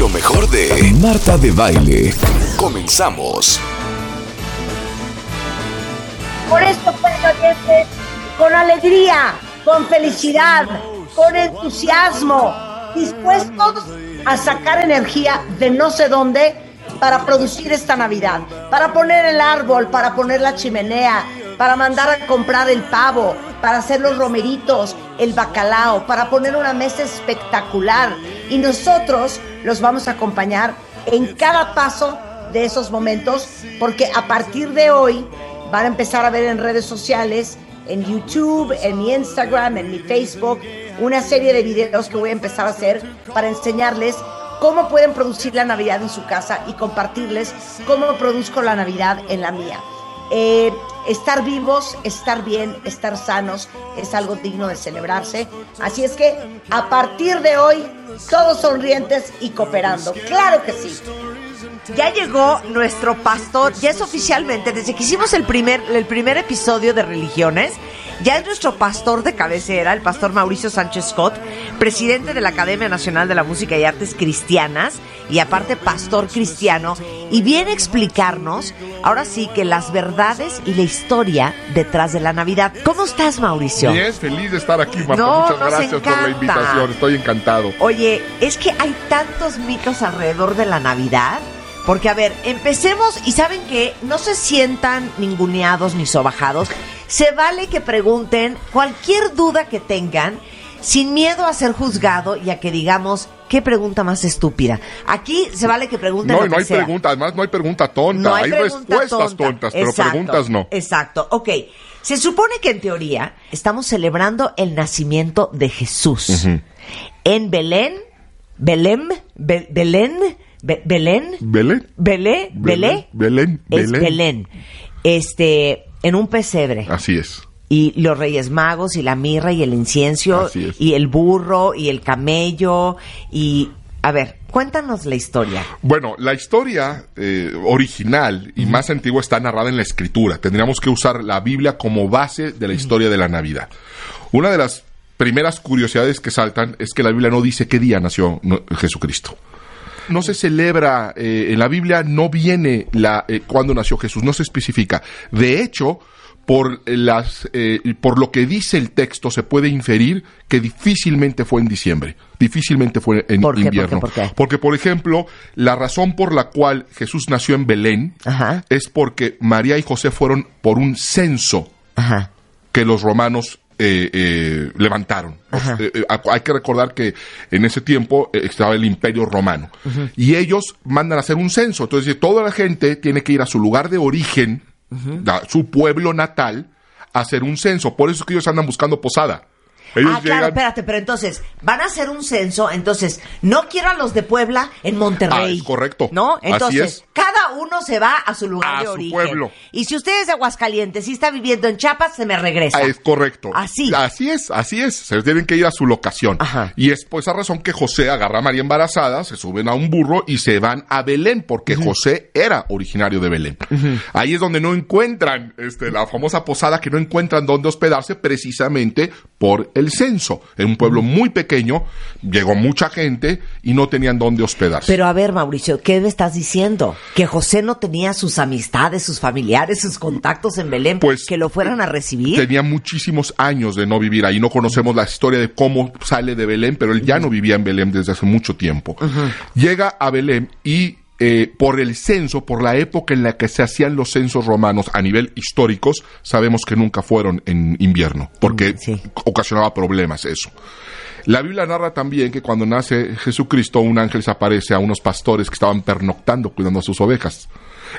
Lo mejor de Marta de Baile. Comenzamos. Por esto, pues, con alegría, con felicidad, con entusiasmo, dispuestos a sacar energía de no sé dónde para producir esta Navidad, para poner el árbol, para poner la chimenea, para mandar a comprar el pavo, para hacer los romeritos, el bacalao, para poner una mesa espectacular. Y nosotros los vamos a acompañar en cada paso de esos momentos, porque a partir de hoy van a empezar a ver en redes sociales, en YouTube, en mi Instagram, en mi Facebook, una serie de videos que voy a empezar a hacer para enseñarles cómo pueden producir la Navidad en su casa y compartirles cómo produzco la Navidad en la mía. Eh, estar vivos, estar bien, estar sanos es algo digno de celebrarse. Así es que a partir de hoy, todos sonrientes y cooperando. Claro que sí. Ya llegó nuestro pastor, ya es oficialmente, desde que hicimos el primer, el primer episodio de religiones, ya es nuestro pastor de cabecera, el pastor Mauricio Sánchez Scott, presidente de la Academia Nacional de la Música y Artes Cristianas y aparte pastor cristiano, y viene a explicarnos, ahora sí, que las verdades y la historia detrás de la Navidad. ¿Cómo estás, Mauricio? Bien, feliz de estar aquí, Marta. Muchas gracias por la invitación, estoy encantado. Oye, es que hay tantos mitos alrededor de la Navidad. Porque, a ver, empecemos y saben que no se sientan ninguneados ni sobajados. Se vale que pregunten cualquier duda que tengan sin miedo a ser juzgado y a que digamos, ¿qué pregunta más estúpida? Aquí se vale que pregunten. No, no hay pregunta, además no hay pregunta tonta, hay, respuestas tontas, pero preguntas no. Exacto, ok. Se supone que en teoría estamos celebrando el nacimiento de Jesús. En Belén, Belén, Belén, Belén, Belén, Belén, Belén, Belén, es Belén. Este, en un pesebre. Así es. Y los Reyes Magos y la mirra y el incienso y el burro y el camello y a ver, cuéntanos la historia. Bueno, la historia eh, original y más antigua está narrada en la escritura. Tendríamos que usar la Biblia como base de la historia de la Navidad. Una de las primeras curiosidades que saltan es que la Biblia no dice qué día nació Jesucristo no se celebra, eh, en la Biblia no viene la, eh, cuando nació Jesús, no se especifica. De hecho, por, las, eh, por lo que dice el texto, se puede inferir que difícilmente fue en diciembre, difícilmente fue en invierno. Porque, por ejemplo, la razón por la cual Jesús nació en Belén es porque María y José fueron por un censo que los romanos eh, eh, levantaron. Eh, hay que recordar que en ese tiempo estaba el imperio romano y ellos mandan a hacer un censo. Entonces toda la gente tiene que ir a su lugar de origen, a su pueblo natal, a hacer un censo. Por eso es que ellos andan buscando posada ah, claro, espérate, pero entonces, van a hacer un censo, entonces, no quiero a los de Puebla en Monterrey. Ah, es correcto. ¿No? Entonces, cada uno se va a su lugar a de su origen. pueblo. Y si usted es de Aguascalientes y está viviendo en Chiapas, se me regresa. Ah, es correcto. Así. Así es, así es. Se tienen que ir a su locación. Ajá. Y es por esa razón que José agarra a María embarazada, se suben a un burro y se van a Belén, porque José era originario de Belén. Ahí es donde no encuentran este, la famosa posada, que no encuentran dónde hospedarse precisamente por el censo en un pueblo muy pequeño, llegó mucha gente y no tenían dónde hospedarse. Pero a ver, Mauricio, ¿qué me estás diciendo? ¿Que José no tenía sus amistades, sus familiares, sus contactos en Belén pues, que lo fueran a recibir? Tenía muchísimos años de no vivir ahí. No conocemos la historia de cómo sale de Belén, pero él ya no vivía en Belén desde hace mucho tiempo. Llega a Belén y eh, por el censo, por la época en la que se hacían los censos romanos a nivel históricos, sabemos que nunca fueron en invierno, porque ocasionaba problemas eso. La Biblia narra también que cuando nace Jesucristo, un ángel se aparece a unos pastores que estaban pernoctando cuidando a sus ovejas.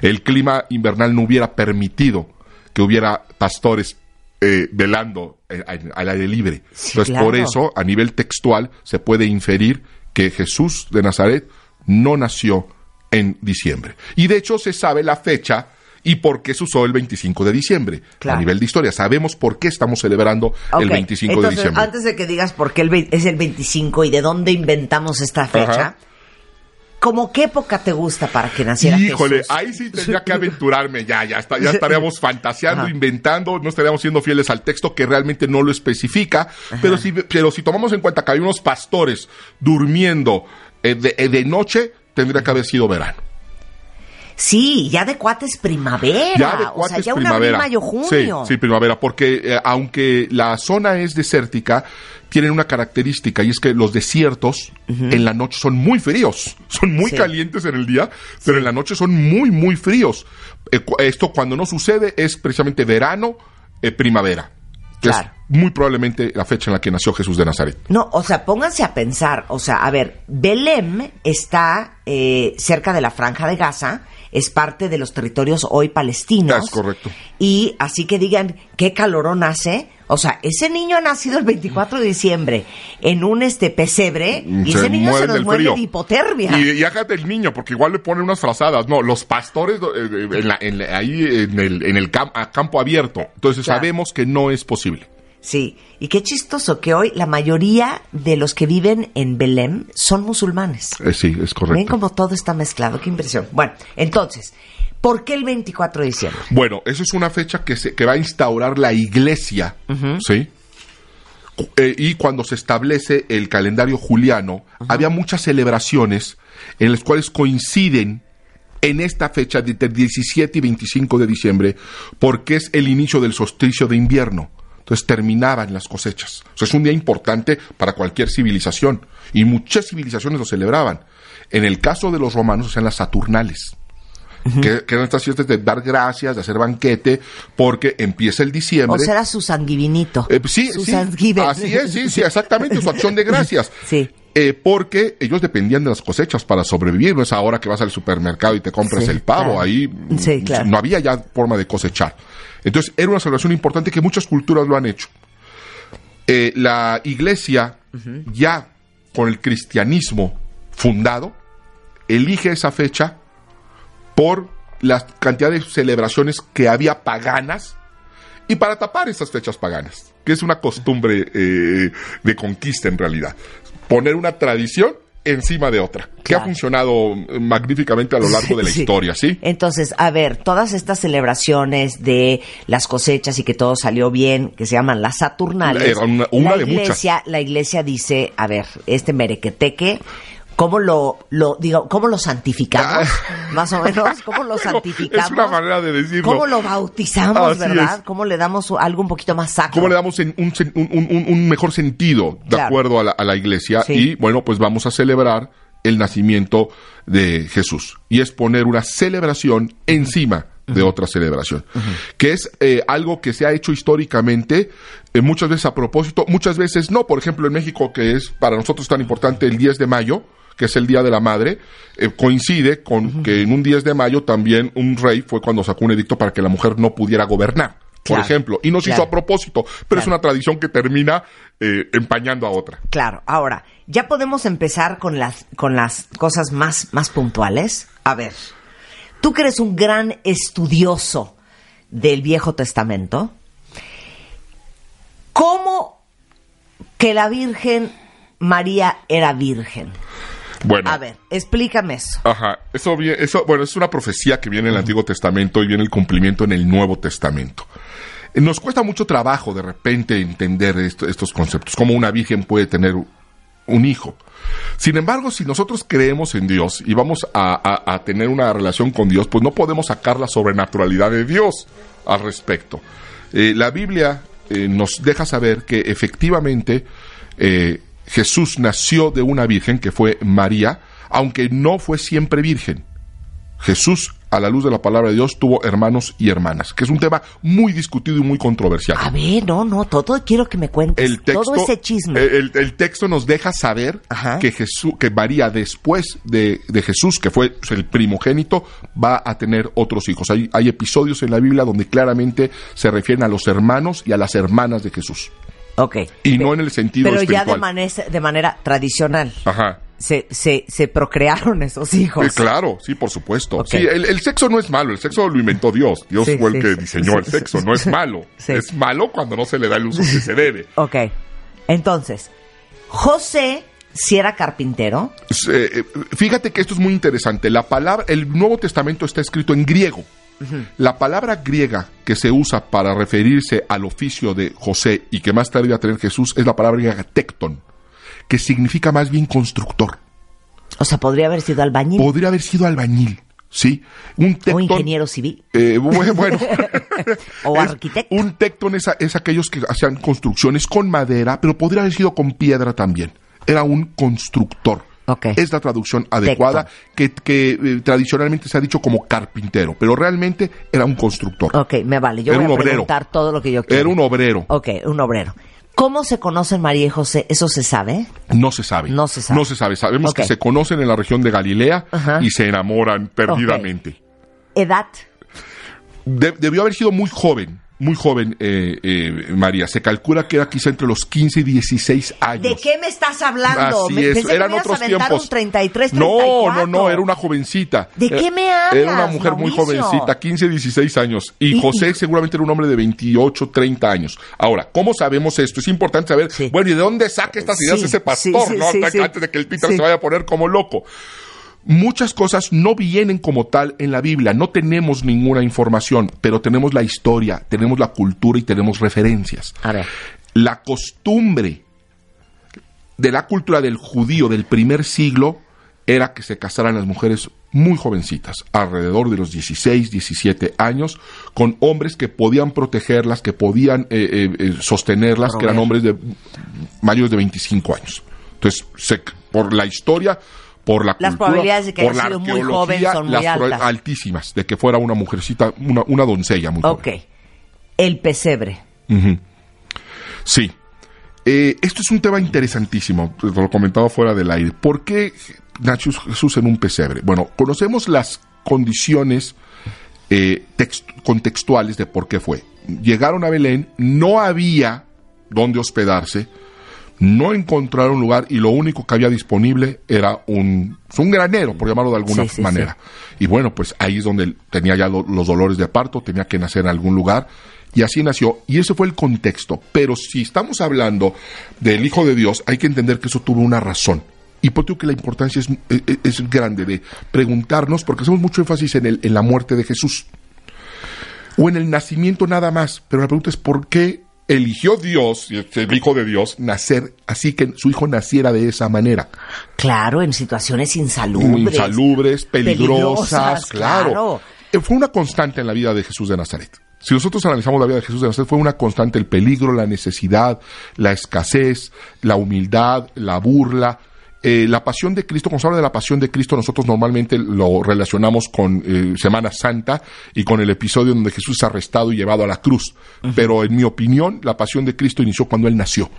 El clima invernal no hubiera permitido que hubiera pastores eh, velando eh, al aire libre. Entonces, por eso, a nivel textual, se puede inferir que Jesús de Nazaret no nació en diciembre. Y de hecho se sabe la fecha y por qué se usó el 25 de diciembre. A nivel de historia, sabemos por qué estamos celebrando el 25 de diciembre. Antes de que digas por qué es el 25 y de dónde inventamos esta fecha. ¿Cómo qué época te gusta para que naciera Híjole, ahí sí tendría que aventurarme ya, ya, está, ya estaríamos fantaseando, inventando, no estaríamos siendo fieles al texto que realmente no lo especifica, pero si, pero si tomamos en cuenta que hay unos pastores durmiendo Eh, de, eh, de noche tendría que haber sido verano. Sí, ya de cuates primavera. Ya de o sea, ya un primavera. abril, mayo, junio. Sí, sí, primavera, porque eh, aunque la zona es desértica, tienen una característica y es que los desiertos en la noche son muy fríos. Son muy Sí. calientes en el día, pero en la noche son muy, muy fríos. Eh, esto cuando no sucede es precisamente verano, eh, primavera. Que Claro. es muy probablemente la fecha en la que nació Jesús de Nazaret. No, o sea, pónganse a pensar, o sea, a ver, Belém está eh, cerca de la franja de Gaza, es parte de los territorios hoy palestinos. Es correcto. Y así que digan, ¿qué calorón hace? O sea, ese niño ha nacido el 24 de diciembre en un este pesebre y Se ese niño se nos muere frío. de hipotermia. Y, y hágate el niño, porque igual le ponen unas frazadas. No, los pastores eh, en la- en la- ahí en el, en el a campo abierto. Entonces Claro. sabemos que no es posible. Sí, y qué chistoso que hoy la mayoría de los que viven en Belém son musulmanes. Eh, sí, es correcto. Ven como todo está mezclado, qué impresión. Bueno, entonces, ¿por qué el 24 de diciembre? Bueno, eso es una fecha que, se, que va a instaurar la iglesia, ¿sí? Eh, y cuando se establece el calendario juliano, había muchas celebraciones en las cuales coinciden en esta fecha de entre 17 y 25 de diciembre, porque es el inicio del solsticio de invierno. Entonces terminaban las cosechas. O sea, es un día importante para cualquier civilización. Y muchas civilizaciones lo celebraban. En el caso de los romanos, o sea, las saturnales que, que eran estas fiestas de dar gracias, de hacer banquete, porque empieza el diciembre. O sea, era su sanguivinito. Eh, sí, su sí, así es, sí, sí, exactamente, su acción de gracias. Sí. Eh, porque ellos dependían de las cosechas para sobrevivir, no es ahora que vas al supermercado y te compras Sí, el pavo, claro. ahí mm, Sí, claro. no había ya forma de cosechar. Entonces era una celebración importante que muchas culturas lo han hecho. Eh, la iglesia, ya con el cristianismo fundado, elige esa fecha por la cantidad de celebraciones que había paganas y para tapar esas fechas paganas, que es una costumbre eh, de conquista en realidad. Poner una tradición encima de otra, que ha funcionado magníficamente a lo largo de la Sí. historia, ¿sí? Entonces, a ver, todas estas celebraciones de las cosechas y que todo salió bien, que se llaman las Saturnales. Era una- una la de muchas. iglesia, La iglesia dice, a ver, este merequeteque, ¿cómo lo, lo digo, cómo lo santificamos? Más o menos, ¿cómo lo Ah. Santificamos? es una manera de decirlo. ¿Cómo lo bautizamos, Así verdad? es. ¿Cómo le damos algo un poquito más sacro? ¿Cómo le damos en un, un- un- un mejor sentido de Claro. acuerdo a la, a la iglesia? Sí. Y bueno, pues vamos a celebrar el nacimiento de Jesús. Y es poner una celebración encima de otra celebración. Que es eh, algo que se ha hecho históricamente, eh, muchas veces a propósito, muchas veces no. Por ejemplo, en México, que es para nosotros tan importante el 10 de mayo, que es el Día de la Madre, eh, coincide con que en un 10 de mayo también un rey fue cuando sacó un edicto para que la mujer no pudiera gobernar, por ejemplo. Y no se claro. hizo a propósito, pero es una tradición que termina eh, empañando a otra. Claro, ahora, ya podemos empezar con las, con las cosas más, más puntuales. A ver, tú que eres un gran estudioso del Viejo Testamento, ¿cómo que la Virgen María era virgen? Bueno. A ver, explícame eso. Ajá, eso, eso, bueno, es una profecía que viene en el Antiguo Testamento y viene el cumplimiento en el Nuevo Testamento. Nos cuesta mucho trabajo de repente entender esto- estos conceptos, cómo una virgen puede tener un hijo. Sin embargo, si nosotros creemos en Dios y vamos a, a- a tener una relación con Dios, pues no podemos sacar la sobrenaturalidad de Dios al respecto. Eh, la Biblia eh, nos deja saber que efectivamente eh, Jesús nació de una virgen que fue María, aunque no fue siempre virgen. Jesús, a la luz de la palabra de Dios, tuvo hermanos y hermanas, que es un tema muy discutido y muy controversial. A ver, no, no, todo quiero que me cuentes. El texto, todo ese chisme. El, el texto nos deja saber Ajá. que Jesús, que María después de, de Jesús, que fue el primogénito, va a tener otros hijos. Hay, hay episodios en la Biblia donde claramente se refieren a los hermanos y a las hermanas de Jesús. Ok. Y no en el sentido Pero ya de, manera- de manera tradicional. Ajá. Se, se, se procrearon esos hijos. Eh, claro, sí, por supuesto. Ok. Sí, el, el sexo no es malo, el sexo lo inventó Dios. Dios Sí, fue el sí, que sí, diseñó el sexo, no es malo. Es malo cuando no se le da el uso que se debe. Ok. Entonces, José, si era carpintero, eh, eh, fíjate que esto es muy interesante. La palabra, el Nuevo Testamento está escrito en griego. La palabra griega que se usa para referirse al oficio de José y que más tarde iba a tener Jesús es la palabra griega tecton, que significa más bien constructor. O sea, podría haber sido albañil Podría haber sido albañil, ¿sí? Un o tectón- ingeniero civil eh, bu- bueno, o es- arquitecto. Un tectón es, es aquellos que hacían construcciones con madera, pero podría haber sido con piedra también. Era un constructor. Es la traducción adecuada que, que, eh, tradicionalmente se ha dicho como carpintero, pero realmente era un constructor. Ok, me vale. Yo Era voy a obrero. preguntar todo lo que yo quiero. Era un obrero. Ok, un obrero. ¿Cómo se conocen María y José? ¿Eso se sabe? No se sabe. No se sabe. No se sabe. Sabemos que se conocen en la región de Galilea Ajá. y se enamoran perdidamente. ¿Edad? De- debió haber sido muy joven, muy joven eh, eh, María. Se calcula que era quizá entre los 15 y 16 años. ¿De qué me estás hablando? Así Me- es, pensé que eran me ibas a otros tiempos. un 33, no, 34. no, no, era una jovencita. ¿De Era- qué me hablas, Era una mujer muy Mauricio? jovencita, 15, 16 años. Y, Y- José y- seguramente era un hombre de 28, 30 años. Ahora, ¿cómo sabemos esto? Es importante saber, Sí. bueno, ¿y de dónde saca estas ideas Sí, ese pastor? sí, no? Antes de que el Peter se vaya a poner como loco. Muchas cosas no vienen como tal en la Biblia, no tenemos ninguna información, pero tenemos la historia, tenemos la cultura y tenemos referencias. A ver. La costumbre de la cultura del judío del primer siglo era que se casaran las mujeres muy jovencitas, alrededor de los 16, 17 años, con hombres que podían protegerlas, que podían eh, eh, eh, sostenerlas, que eran hombres de mayores de 25 años. Entonces, se- por la historia, por la Las cultura, probabilidades de que por haya sido muy joven son muy altas. altísimas, de que fuera una mujercita, una, una doncella muy Ok. joven. El pesebre. Sí. Eh, esto es un tema interesantísimo, te lo comentaba fuera del aire. ¿Por qué nació Jesús en un pesebre? Bueno, conocemos las condiciones eh, text- contextuales de por qué fue. Llegaron a Belén, no había dónde hospedarse, no encontraron lugar y lo único que había disponible era un, un granero, por llamarlo de alguna Sí, sí, manera. Y bueno, pues ahí es donde tenía ya lo- los dolores de parto, tenía que nacer en algún lugar. Y así nació. Y ese fue el contexto. Pero si estamos hablando del Hijo de Dios, hay que entender que eso tuvo una razón. Y por que la importancia es, es- es grande de preguntarnos, porque hacemos mucho énfasis en, el, en la muerte de Jesús. O en el nacimiento nada más. Pero la pregunta es por qué eligió Dios, el Hijo de Dios, nacer así que su hijo naciera de esa manera. Claro, en situaciones insalubres. Insalubres, peligrosas, Peligrosas, claro. claro. Eh, Fue una constante en la vida de Jesús de Nazaret. Si nosotros analizamos la vida de Jesús de Nazaret, fue una constante el peligro, la necesidad, la escasez, la humildad, la burla. Eh, la pasión de Cristo, cuando se habla de la pasión de Cristo, nosotros normalmente lo relacionamos con eh, Semana Santa y con el episodio donde Jesús es arrestado y llevado a la cruz. Pero en mi opinión, la pasión de Cristo inició cuando Él nació.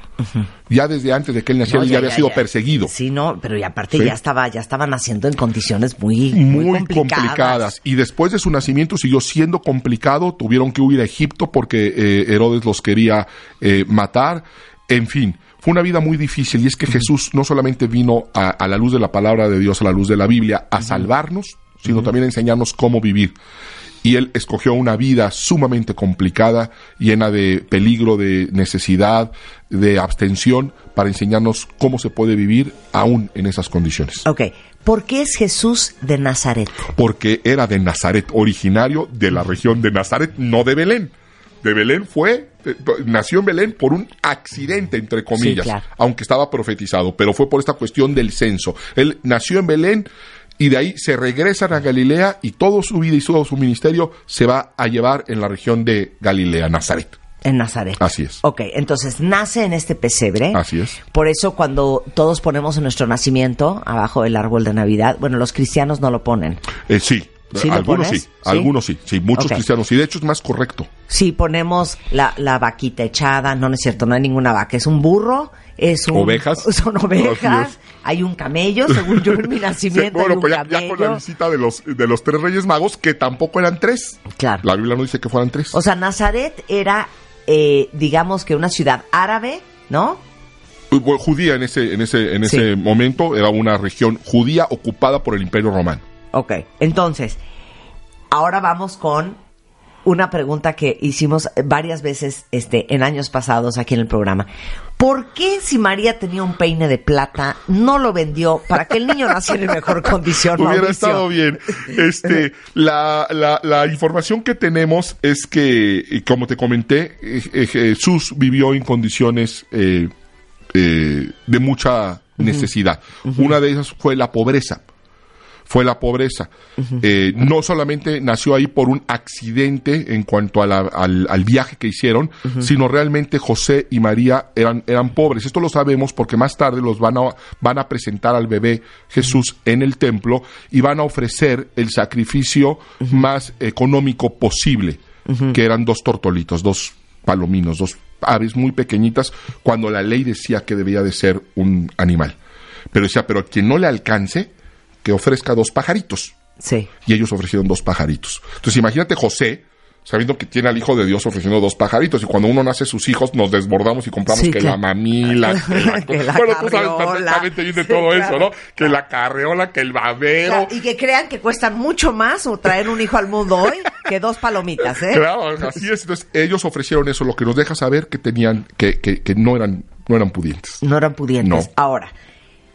Ya desde antes de que Él naciera, No, ya, había sido perseguido. Sí, no, pero y aparte Sí. ya estaba, ya estaba naciendo en condiciones muy, muy, muy complicadas. complicadas. Y después de su nacimiento siguió siendo complicado. Tuvieron que huir a Egipto porque eh, Herodes los quería eh, matar. En fin, fue una vida muy difícil. Y es que Jesús no solamente vino a, a la luz de la palabra de Dios, a la luz de la Biblia, a salvarnos, sino también a enseñarnos cómo vivir. Y él escogió una vida sumamente complicada, llena de peligro, de necesidad, de abstención, para enseñarnos cómo se puede vivir aún en esas condiciones Ok, ¿por qué es Jesús de Nazaret? porque era de Nazaret, originario de la región de Nazaret, no de Belén. De Belén fue, nació en Belén por un accidente, entre comillas, claro. aunque estaba profetizado, pero fue por esta cuestión del censo. Él nació en Belén y de ahí se regresan a Galilea y toda su vida y todo su ministerio se va a llevar en la región de Galilea, Nazaret. En Nazaret. Así es. Ok, entonces nace en este pesebre. Así es. Por eso cuando todos ponemos en nuestro nacimiento, abajo del árbol de Navidad, bueno, los cristianos no lo ponen. Eh, sí, ¿Sí algunos sí, ¿Sí? algunos sí, sí, muchos Ok. cristianos, y de hecho es más correcto. Sí, ponemos la, la vaquita echada, no, no es cierto, no hay ninguna vaca, es un burro, es un... Ovejas. Son ovejas, hay un camello, según yo en mi nacimiento hay bueno, un pues ya, ya con la visita de los, de los tres reyes magos, que tampoco eran tres. Claro. La Biblia no dice que fueran tres. O sea, Nazaret era, eh, digamos que una ciudad árabe, ¿no? Bueno, judía en ese, en ese, en ese momento era una región judía ocupada por el Imperio Romano. Ok, entonces, ahora vamos con una pregunta que hicimos varias veces este, en años pasados aquí en el programa. ¿Por qué si María tenía un peine de plata no lo vendió para que el niño naciera en mejor condición? Hubiera Mauricio? estado bien. Este, la, la, la información que tenemos es que, como te comenté, eh, eh, Jesús vivió en condiciones eh, eh, de mucha necesidad. Una de ellas fue la pobreza fue la pobreza. Eh, no solamente nació ahí por un accidente en cuanto a la- al, al viaje que hicieron, sino realmente José y María eran, eran pobres. Esto lo sabemos porque más tarde los van a, van a presentar al bebé Jesús en el templo y van a ofrecer el sacrificio más económico posible, que eran dos tortolitos, dos palominos, dos aves muy pequeñitas, cuando la ley decía que debía de ser un animal. Pero decía, pero quien no le alcance, que ofrezca dos pajaritos. Sí. Y ellos ofrecieron dos pajaritos. Entonces imagínate José, sabiendo que tiene al Hijo de Dios ofreciendo dos pajaritos. Y cuando uno nace sus hijos, nos desbordamos y compramos Sí, que la mamila, que la, Que la bueno, tú sabes carriola. perfectamente bien de Sí, todo claro. eso, ¿no? Que la carreola, que el babero. Claro, y que crean que cuestan mucho más o traer un hijo al mundo hoy que dos palomitas, ¿eh? Claro, así es. Entonces ellos ofrecieron eso, lo que nos deja saber que tenían, que, que, que no eran, no eran pudientes. No eran pudientes. No. Ahora,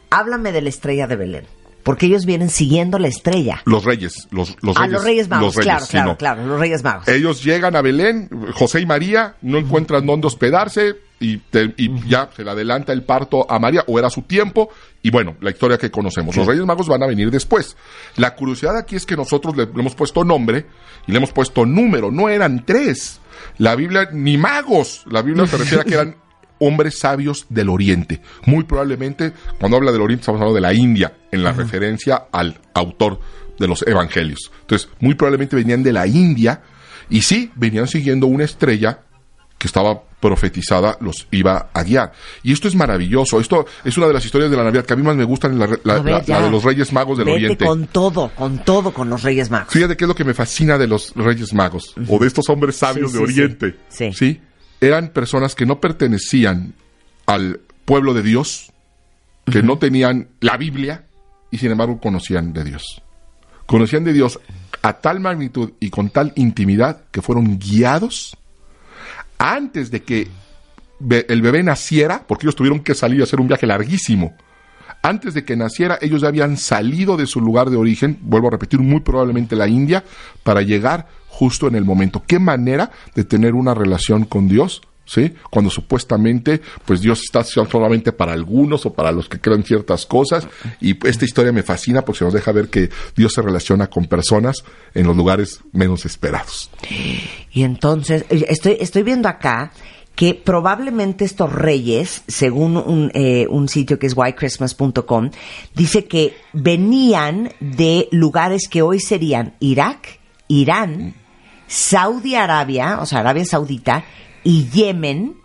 háblame de la estrella de Belén. Porque ellos vienen siguiendo la estrella. Los reyes, los, los a reyes. los Reyes Magos, los reyes, claro, claro, claro, los Reyes Magos. Ellos llegan a Belén, José y María, no encuentran dónde hospedarse y, te- y ya se le adelanta el parto a María, o era su tiempo, y bueno, la historia que conocemos. Los Reyes Magos van a venir después. La curiosidad aquí es que nosotros le, le hemos puesto nombre y le hemos puesto número, no eran tres. La Biblia, ni magos, la Biblia se refiere a que eran hombres sabios del Oriente. Muy probablemente, cuando habla del Oriente, estamos hablando de la India, en la referencia al autor de los Evangelios. Entonces, muy probablemente venían de la India y sí, venían siguiendo una estrella que estaba profetizada, los iba a guiar. Y esto es maravilloso. Esto es una de las historias de la Navidad que a mí más me gustan, la, la- A ver, la- ya. la de los Reyes Magos del Vete Oriente. con todo, con todo con los Reyes Magos. Fíjate qué es lo que me fascina de los Reyes Magos o de estos hombres sabios Sí, de sí, sí. Oriente. Sí. Eran personas que no pertenecían al pueblo de Dios, que no tenían la Biblia y sin embargo conocían de Dios. Conocían de Dios a tal magnitud y con tal intimidad que fueron guiados antes de que el bebé naciera, porque ellos tuvieron que salir a hacer un viaje larguísimo. Antes de que naciera, ellos ya habían salido de su lugar de origen, vuelvo a repetir, muy probablemente la India, para llegar justo en el momento. ¿Qué manera de tener una relación con Dios? ¿Sí? Cuando supuestamente, pues Dios está solamente para algunos o para los que crean ciertas cosas. Y esta historia me fascina porque nos deja ver que Dios se relaciona con personas en los lugares menos esperados. Y entonces, eh, estoy, estoy viendo acá que probablemente estos reyes, según un, eh, un sitio que es whitechristmas.com, dice que venían de lugares que hoy serían Irak, Irán, Saudi Arabia, o sea, Arabia Saudita, y Yemen,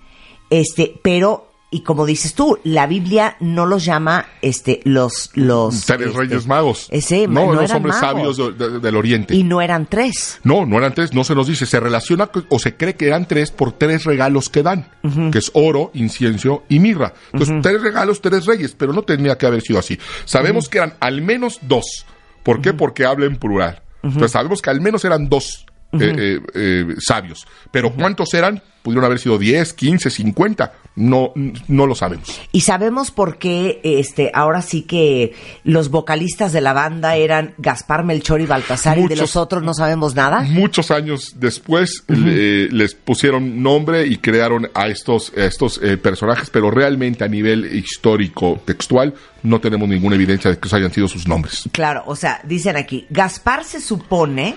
este, pero, y como dices tú, la Biblia no los llama, este, los, los... Tres este, reyes magos. Ese, no, no los eran hombres magos. sabios de- de- del Oriente. Y no eran tres. No, no eran tres, no se nos dice. Se relaciona o se cree que eran tres por tres regalos que dan, que es oro, incienso y mirra. Entonces, tres regalos, tres reyes, pero no tenía que haber sido así. Sabemos que eran al menos dos. ¿Por qué? Porque habla en plural. Entonces, sabemos que al menos eran dos eh, eh, eh, sabios. Pero ¿cuántos eran? Pudieron haber sido 10, 15, 50. No, no lo sabemos. Y sabemos por qué este ahora sí que los vocalistas de la banda eran Gaspar, Melchor y Baltasar y de los otros no sabemos nada. Muchos años después le- les pusieron nombre y crearon a estos, a estos eh, personajes, pero realmente a nivel histórico textual no tenemos ninguna evidencia de que esos hayan sido sus nombres. Claro, o sea, dicen aquí, Gaspar se supone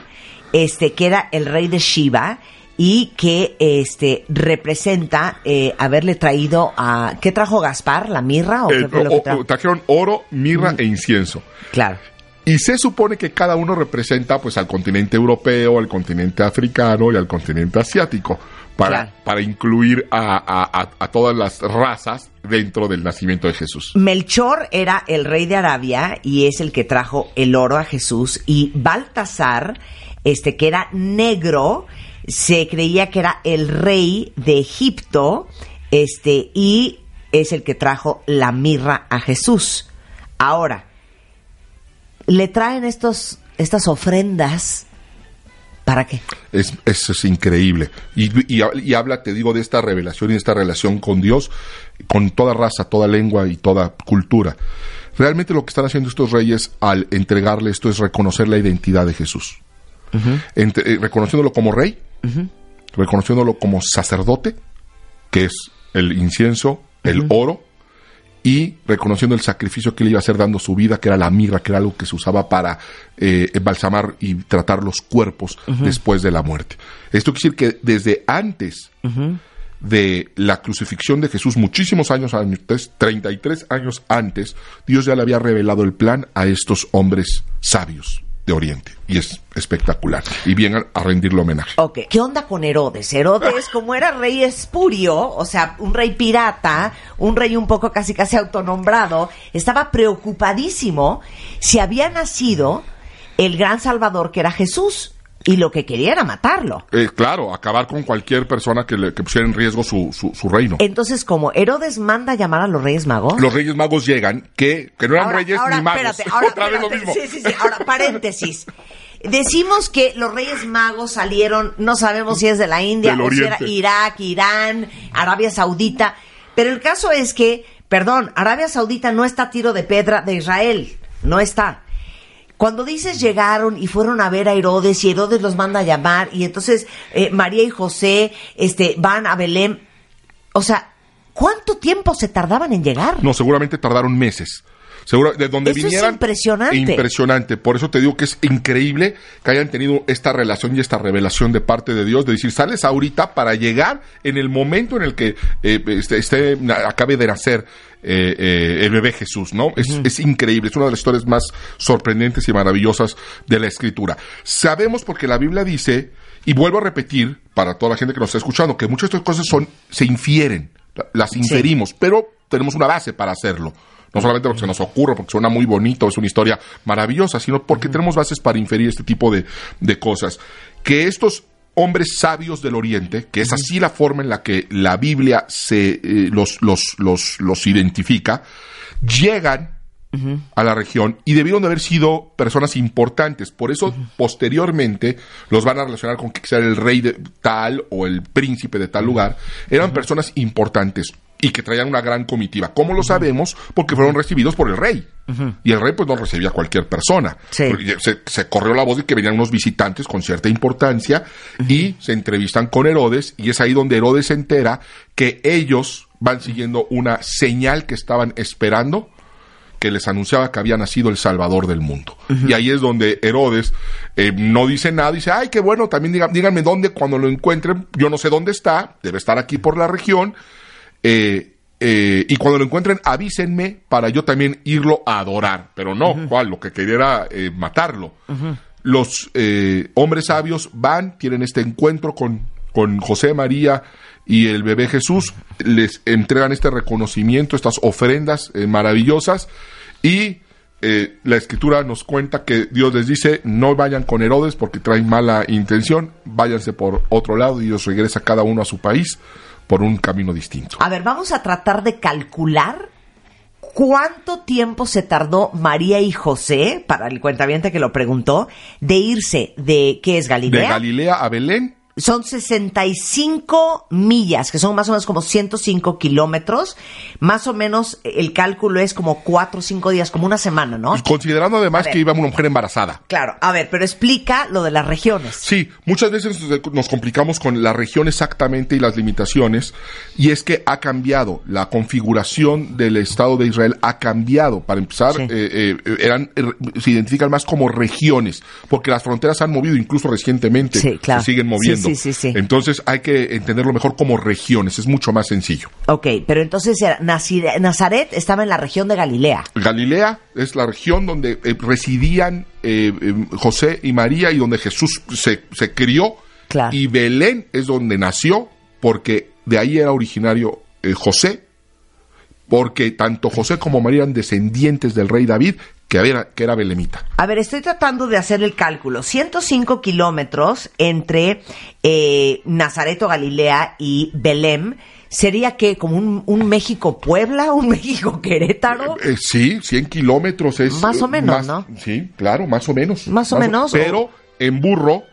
este que era el rey de Shiva y que este representa eh, haberle traído a ¿qué trajo Gaspar? ¿La mirra o Eh, qué fue lo que trajo? trajeron oro, mirra e incienso. Claro. Y se supone que cada uno representa pues al continente europeo, al continente africano y al continente asiático, para, Claro. para incluir a, a- a- a todas las razas dentro del nacimiento de Jesús. Melchor era el rey de Arabia y es el que trajo el oro a Jesús y Baltasar, este que era negro, se creía que era el rey de Egipto, este y es el que trajo la mirra a Jesús. Ahora, le traen estos estas ofrendas ¿para qué? Es, eso es increíble. Y, y- y habla, te digo, de esta revelación y de esta relación con Dios, con toda raza, toda lengua y toda cultura. Realmente lo que están haciendo estos reyes al entregarle esto es reconocer la identidad de Jesús. Entre- eh, reconociéndolo como rey, reconociéndolo como sacerdote, que es el incienso, el oro, y reconociendo el sacrificio que él iba a hacer dando su vida, que era la mirra, que era algo que se usaba para eh, embalsamar y tratar los cuerpos después de la muerte. Esto quiere decir que desde antes de la crucifixión de Jesús, muchísimos años antes, 33 años antes, Dios ya le había revelado el plan a estos hombres sabios de Oriente. Y es espectacular. Y vienen a rendirle homenaje. Ok, ¿qué onda con Herodes? Herodes, como era rey espurio, o sea, un rey pirata, un rey un poco casi casi autonombrado, estaba preocupadísimo si había nacido el gran salvador que era Jesús. Y lo que quería era matarlo. Eh, claro, acabar con cualquier persona que, le, que pusiera en riesgo su, su, su reino. Entonces, como Herodes manda llamar a los Reyes Magos. Los Reyes Magos llegan, que, que no eran Ahora- reyes ahora, ni magos. espérate, ahora, Otra vez lo espérate. mismo. Sí, sí, sí. Ahora, paréntesis. Decimos que los Reyes Magos salieron, no sabemos si es de la India o si era. Irak, Irán, Arabia Saudita, pero el caso es que, perdón, Arabia Saudita no está a tiro de pedra de Israel, no está. Cuando dices llegaron y fueron a ver a Herodes y Herodes los manda a llamar y entonces eh, María y José este, van a Belén, o sea, ¿cuánto tiempo se tardaban en llegar? No, seguramente tardaron meses. Seguro, de donde Eso es vinieran. impresionante. Impresionante. Por eso te digo que es increíble que hayan tenido esta relación y esta revelación de parte de Dios, de decir, sales ahorita para llegar en el momento en el que eh, este, este, acabe de nacer eh, eh, el bebé Jesús, ¿no? Es, es increíble, es una de las historias más sorprendentes y maravillosas de la Escritura. Sabemos porque la Biblia dice, y vuelvo a repetir para toda la gente que nos está escuchando, que muchas de estas cosas son, se infieren, la- las inferimos, pero tenemos una base para hacerlo. No solamente porque se nos ocurre, porque suena muy bonito, es una historia maravillosa, sino porque tenemos bases para inferir este tipo de, de cosas. Que estos hombres sabios del Oriente, que es así la forma en la que la Biblia se, eh, los, los, los, los identifica, llegan a la región y debieron de haber sido personas importantes. Por eso, posteriormente, los van a relacionar con que era el rey de tal o el príncipe de tal lugar. Eran personas importantes y que traían una gran comitiva. ¿Cómo lo sabemos? Porque fueron recibidos por el rey. Y el rey pues no recibía a cualquier persona. Sí. Se, se corrió la voz de que venían unos visitantes con cierta importancia y se entrevistan con Herodes y es ahí donde Herodes se entera que ellos van siguiendo una señal que estaban esperando que les anunciaba que había nacido el Salvador del mundo. Y ahí es donde Herodes eh, no dice nada, dice, ay, qué bueno, también díganme dónde cuando lo encuentren, yo no sé dónde está, debe estar aquí por la región, eh, eh, y cuando lo encuentren avísenme para yo también irlo a adorar, pero no, ¿cuál? Lo que quería era eh, matarlo. Los eh, hombres sabios van, tienen este encuentro con, con José María y el bebé Jesús, les entregan este reconocimiento, estas ofrendas maravillosas y eh, la escritura nos cuenta que Dios les dice no vayan con Herodes porque traen mala intención, váyanse por otro lado y Dios regresa cada uno a su país por un camino distinto. A ver, vamos a tratar de calcular cuánto tiempo se tardó María y José, para el cuentaviente que lo preguntó, de irse de, ¿qué es De Galilea? Galilea a Belén, son 65 millas, que son más o menos como 105 kilómetros. Más o menos el cálculo es como 4 o 5 días, como una semana, ¿no? considerando además ver. que iba una mujer embarazada. Claro, a ver, pero explica lo de las regiones. Sí, muchas veces nos complicamos con la región exactamente y las limitaciones, y es que ha cambiado, la configuración del Estado de Israel ha cambiado. Para empezar, Sí. eh, eh, eran, eh, se identifican más como regiones, porque las fronteras se han movido incluso recientemente, Sí, claro. se siguen Sí, sí, sí, sí. Entonces hay que entenderlo mejor como regiones, es mucho más sencillo. Ok, pero entonces Nazire- Nazaret estaba en la región de Galilea. Galilea es la región donde eh, residían eh, eh, José y María y donde Jesús se, se crió. Claro. Y Belén es donde nació, porque de ahí era originario eh, José, porque tanto José como María eran descendientes del rey David, que era, que era belemita. A ver, estoy tratando de hacer el cálculo. 105 kilómetros entre eh, Nazaret o Galilea y Belém. ¿Sería que como un, un México-Puebla, un México-Querétaro? Eh, sí, 100 kilómetros es... Más o eh, menos, ¿no? Sí, claro, más o menos. Más o menos, Pero en burro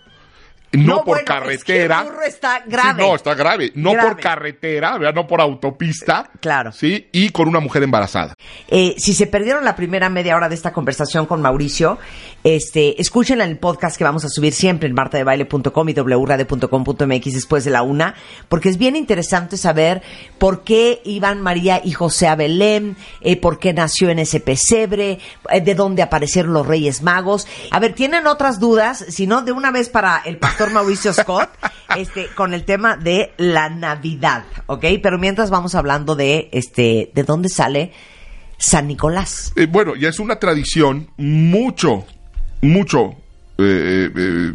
no, por bueno, carretera. Es que el burro está grave. Sí, no, está grave. No Grave. por carretera, ¿verdad? no por autopista. Claro. Sí, y con una mujer embarazada. Eh, si se perdieron la primera media hora de esta conversación con Mauricio, este, escúchenla en el podcast que vamos a subir siempre en martadebaile.com y wradio.com.mx después de la una, porque es bien interesante saber por qué iban María y José a Belén, eh, por qué nació en ese pesebre, eh, de dónde aparecieron los Reyes Magos. A ver, ¿tienen otras dudas? Si no, de una vez para el pastor Mauricio Scott, este, con el tema de la Navidad, ¿ok? Pero mientras vamos hablando de, este, de dónde sale San Nicolás. Eh, bueno, ya es una tradición mucho, mucho eh, eh,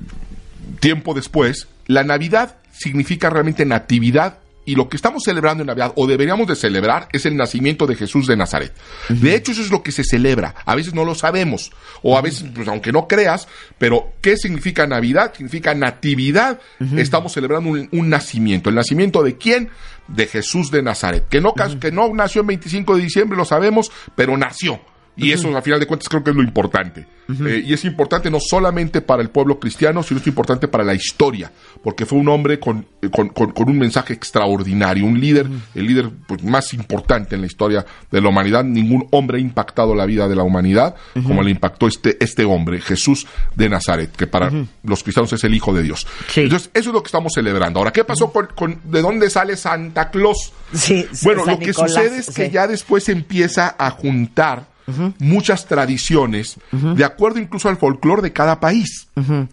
tiempo después. La Navidad significa realmente natividad y lo que estamos celebrando en Navidad, o deberíamos de celebrar, es el nacimiento de Jesús de Nazaret. De hecho, eso es lo que se celebra. A veces no lo sabemos, o a veces, pues, aunque no creas, pero ¿qué significa Navidad? Significa natividad. Estamos celebrando un, un nacimiento. ¿El nacimiento de quién? De Jesús de Nazaret. Que no, que no nació el 25 de diciembre, lo sabemos, pero nació. Y eso, al final de cuentas, creo que es lo importante. Eh, y es importante no solamente para el pueblo cristiano, sino es importante para la historia, porque fue un hombre con, eh, con, con- con un mensaje extraordinario, un líder, el líder pues, más importante en la historia de la humanidad. Ningún hombre ha impactado la vida de la humanidad como le impactó este, este hombre, Jesús de Nazaret, que para los cristianos es el Hijo de Dios. Sí. Entonces, eso es lo que estamos celebrando. Ahora, ¿qué pasó con, de dónde sale Santa Claus? Sí, Bueno, San lo que Nicolás, sucede es que sí. ya después se empieza a juntar muchas tradiciones, de acuerdo incluso al folclore de cada país.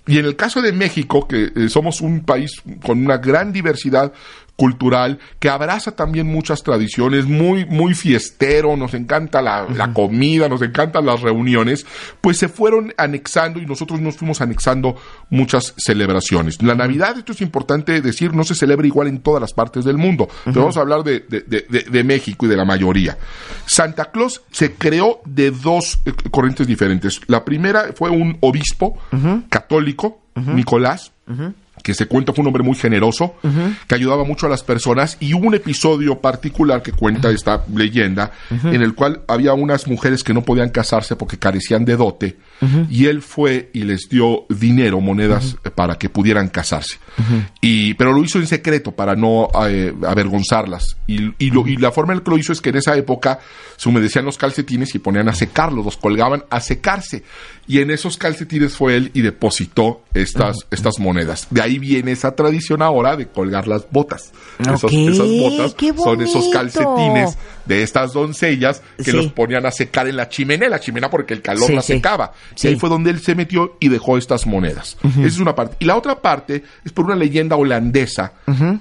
Y en el caso de México, que eh, somos un país con una gran diversidad cultural, que abraza también muchas tradiciones, muy, muy fiestero, nos encanta la, la comida, nos encantan las reuniones, pues se fueron anexando y nosotros nos fuimos anexando muchas celebraciones. La Navidad, esto es importante decir, no se celebra igual en todas las partes del mundo, pero vamos a hablar de, de- de- México y de la mayoría. Santa Claus se creó de dos eh, corrientes diferentes. La primera fue un obispo católico, Nicolás, que se cuenta fue un hombre muy generoso, que ayudaba mucho a las personas, y hubo un episodio particular que cuenta esta leyenda, en el cual había unas mujeres que no podían casarse porque carecían de dote, y él fue y les dio dinero, monedas, para que pudieran casarse. y, pero lo hizo en secreto para no eh, avergonzarlas. Y, y lo- y la forma en la que lo hizo es que en esa época se humedecían los calcetines y ponían a secarlos, los colgaban a secarse. Y en esos calcetines fue él y depositó estas, estas monedas. De ahí viene esa tradición ahora de colgar las botas. Esas, botas son esos calcetines de estas doncellas que Sí. los ponían a secar en la chimenea, la chimenea porque el calor Sí, la secaba. Y ahí fue donde él se metió y dejó estas monedas. Esa es una parte. Y la otra parte es por una leyenda holandesa,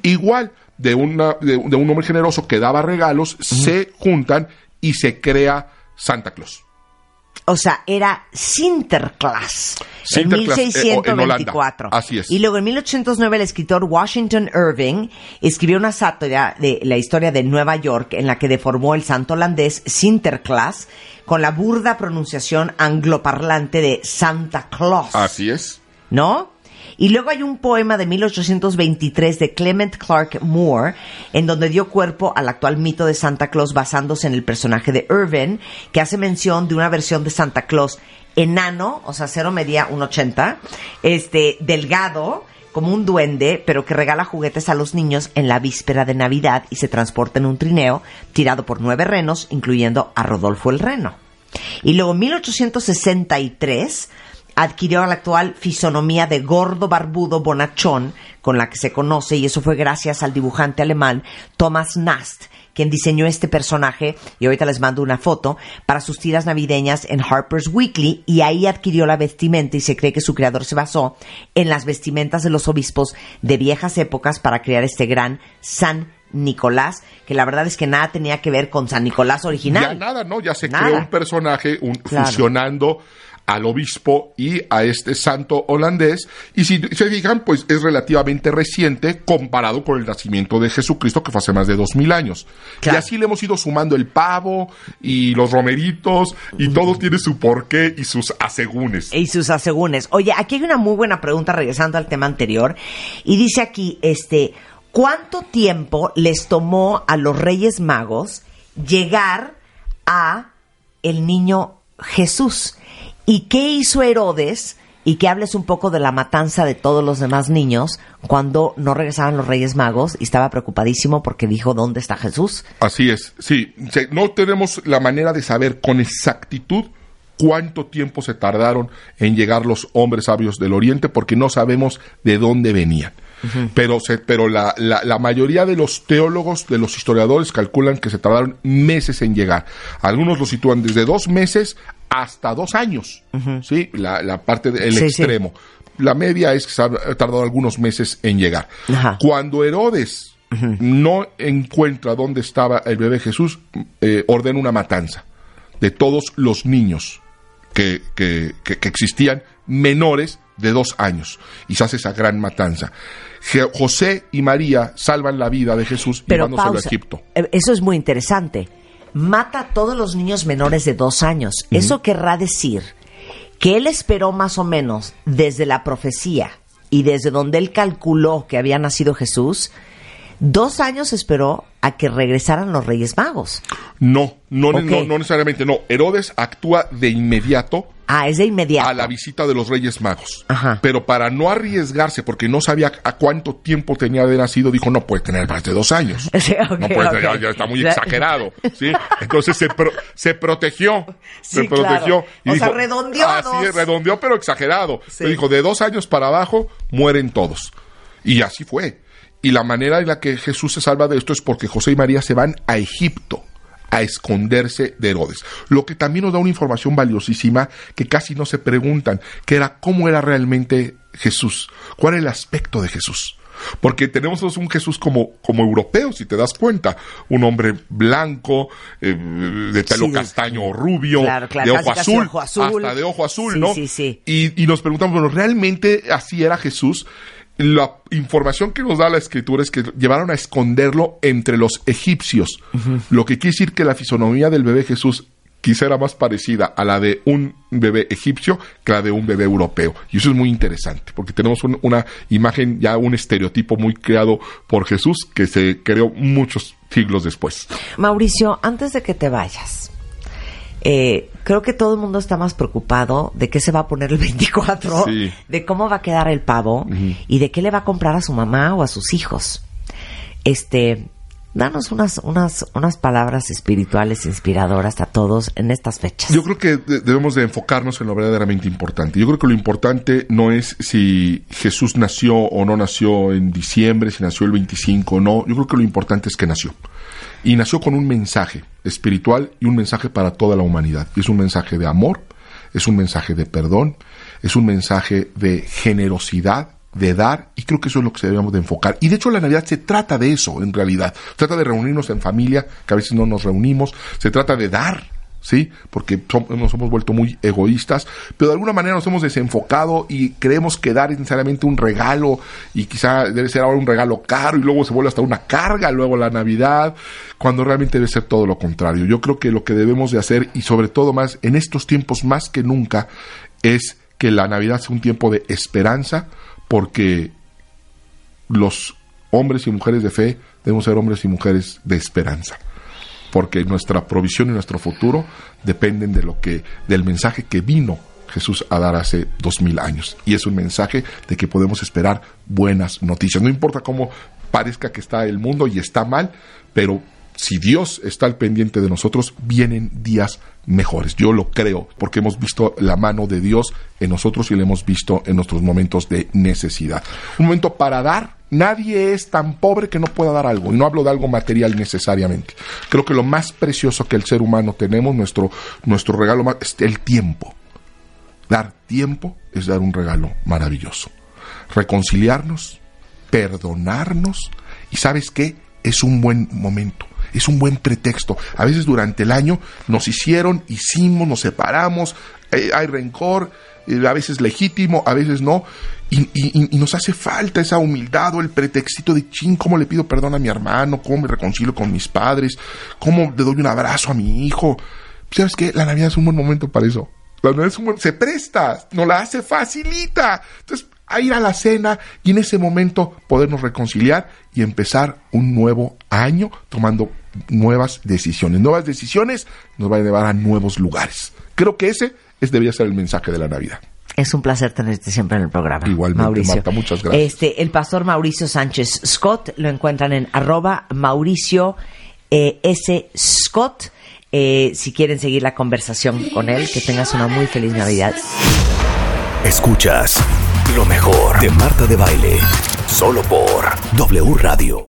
igual de, una, de, de un hombre generoso que daba regalos, se juntan y se crea Santa Claus. O sea, era Sinterklaas. Sinterklaas, en eh, o- en 1624. Holanda. Así es. Y luego en 1809 el escritor Washington Irving escribió una sátira de la historia de Nueva York en la que deformó el santo holandés Sinterklaas con la burda pronunciación angloparlante de Santa Claus. Así es. ¿no? Y luego hay un poema de 1823 de Clement Clark Moore, en donde dio cuerpo al actual mito de Santa Claus basándose en el personaje de Irving, que hace mención de una versión de Santa Claus enano, o sea, cero medía 1,80, este, delgado, como un duende, pero que regala juguetes a los niños en la víspera de Navidad y se transporta en un trineo tirado por nueve renos, incluyendo a Rodolfo el Reno. Y luego en 1863 adquirió la actual fisonomía de gordo barbudo bonachón con la que se conoce y eso fue gracias al dibujante alemán Thomas Nast quien diseñó este personaje y ahorita les mando una foto para sus tiras navideñas en Harper's Weekly y ahí adquirió la vestimenta y se cree que su creador se basó en las vestimentas de los obispos de viejas épocas para crear este gran San Nicolás, que la verdad es que nada tenía que ver con San Nicolás original. Ya nada, ¿no? Ya se Nada. creó un personaje un, Claro. fusionando al obispo y a este santo holandés. Y si se fijan, pues es relativamente reciente comparado con el nacimiento de Jesucristo, que fue hace más de dos mil años. Claro. Y así le hemos ido sumando el pavo y los romeritos, y todo tiene su porqué y sus asegúnes. y sus asegúnes. Oye, aquí hay una muy buena pregunta regresando al tema anterior. Y dice aquí, este, ¿cuánto tiempo les tomó a los Reyes Magos llegar a el niño Jesús? ¿Y qué hizo Herodes y que hables un poco de la matanza de todos los demás niños cuando no regresaban los Reyes Magos y estaba preocupadísimo porque dijo, ¿dónde está Jesús? Así es, sí, no tenemos la manera de saber con exactitud cuánto tiempo se tardaron en llegar los hombres sabios del Oriente porque no sabemos de dónde venían. Pero, se, pero la, la- la mayoría de los teólogos, de los historiadores, calculan que se tardaron meses en llegar. Algunos lo sitúan desde dos meses hasta dos años, ¿sí? La, la parte del sí. extremo. La media es que se ha tardado algunos meses en llegar. Ajá. Cuando Herodes no encuentra dónde estaba el bebé Jesús, eh, ordena una matanza de todos los niños que, que- que- que existían menores de dos años. Y se hace esa gran matanza. José y María salvan la vida de Jesús Pero llevándoselo pausa. a Egipto. Eh, Eso es muy interesante. Mata a todos los niños menores de dos años. Eso querrá decir que él esperó más o menos desde la profecía y desde donde él calculó que había nacido Jesús, dos años esperó a que regresaran los Reyes Magos. No, no, no, no necesariamente, no. Herodes actúa de inmediato Ah, es de inmediato. a la visita de los Reyes Magos. Ajá. Pero para no arriesgarse, porque no sabía a cuánto tiempo tenía de nacido, dijo, no puede tener más de dos años. Sí, no puede, ok. ya, ya está muy exagerado. ¿sí? Entonces se, pro- se protegió. Sí, se protegió. claro. O sea, redondeó Así redondeó, pero exagerado. Le dijo, de dos años para abajo, mueren todos. Y así fue. Y la manera en la que Jesús se salva de esto es porque José y María se van a Egipto a esconderse de Herodes. Lo que también nos da una información valiosísima que casi no se preguntan, que era cómo era realmente Jesús, cuál era el aspecto de Jesús. Porque tenemos un Jesús como, como europeo, si te das cuenta. Un hombre blanco, eh, de pelo Sí, castaño o rubio, Claro, claro, de ojo azul, ojo azul. hasta de ojo azul, Sí, ¿no? sí, sí. Y, y nos preguntamos, bueno, ¿realmente así era Jesús? La información que nos da la escritura es que llevaron a esconderlo entre los egipcios, lo que quiere decir que la fisonomía del bebé Jesús quizá era más parecida a la de un bebé egipcio que a la de un bebé europeo. Y eso es muy interesante, porque tenemos un- una imagen, ya un estereotipo muy creado por Jesús que se creó muchos siglos después. Mauricio, antes de que te vayas, eh, creo que todo el mundo está más preocupado de qué se va a poner el 24, Sí. de cómo va a quedar el pavo y de qué le va a comprar a su mamá o a sus hijos. Este, danos unas, unas, unas palabras espirituales inspiradoras a todos en estas fechas. Yo creo que de- debemos de enfocarnos en lo verdaderamente importante. Yo creo que lo importante no es si Jesús nació o no nació en diciembre, si nació el 25 o no. Yo creo que lo importante es que nació. Y nació con un mensaje espiritual y un mensaje para toda la humanidad. Es un mensaje de amor, es un mensaje de perdón, es un mensaje de generosidad, de dar, y creo que eso es lo que debemos de enfocar. Y de hecho la Navidad se trata de eso, en realidad. Se trata de reunirnos en familia, que a veces no nos reunimos, se trata de dar, ¿sí? Porque nos hemos vuelto muy egoístas, pero de alguna manera nos hemos desenfocado y creemos que dar es necesariamente un regalo, y quizá debe ser ahora un regalo caro, y luego se vuelve hasta una carga, luego la Navidad, cuando realmente debe ser todo lo contrario. Yo creo que lo que debemos de hacer, y sobre todo más en estos tiempos más que nunca, es que la Navidad sea un tiempo de esperanza, porque los hombres y mujeres de fe debemos ser hombres y mujeres de esperanza porque nuestra provisión y nuestro futuro dependen de lo que del mensaje que vino Jesús a dar hace dos mil años. Y es un mensaje de que podemos esperar buenas noticias. No importa cómo parezca que está el mundo y está mal pero si Dios está al pendiente de nosotros vienen días mejores yo lo creo porque hemos visto la mano de Dios en nosotros y lo hemos visto en nuestros momentos de necesidad un momento para dar Nadie es tan pobre que no pueda dar algo. Y no hablo de algo material necesariamente. Creo que lo más precioso que el ser humano tenemos, nuestro, nuestro regalo más, es el tiempo. Dar tiempo es dar un regalo maravilloso. Reconciliarnos, perdonarnos. Y sabes qué? Es un buen momento. Es un buen pretexto. A veces durante el año nos hicieron, hicimos, nos separamos, eh, hay rencor, eh, a veces legítimo, a veces no. Y, nos hace falta esa humildad o el pretextito de ching, ¿cómo le pido perdón a mi hermano? ¿Cómo me reconcilio con mis padres? ¿Cómo le doy un abrazo a mi hijo? ¿Sabes qué? La Navidad es un buen momento para eso. La Navidad es un buen... Se presta, nos la hace facilita. Entonces, a ir a la cena y en ese momento podernos reconciliar y empezar un nuevo año tomando nuevas decisiones. Nuevas decisiones nos van a llevar a nuevos lugares. Creo que ese es, debería ser el mensaje de la Navidad. Es un placer tenerte siempre en el programa. Igualmente, Mauricio. Marta, muchas gracias. Este, el pastor Mauricio Sánchez Scott lo encuentran en arroba Mauricio eh, S. Scott. Eh, si quieren seguir la conversación con él, que tengas una muy feliz Navidad. Escuchas lo mejor de Marta de Baile. Solo por W Radio.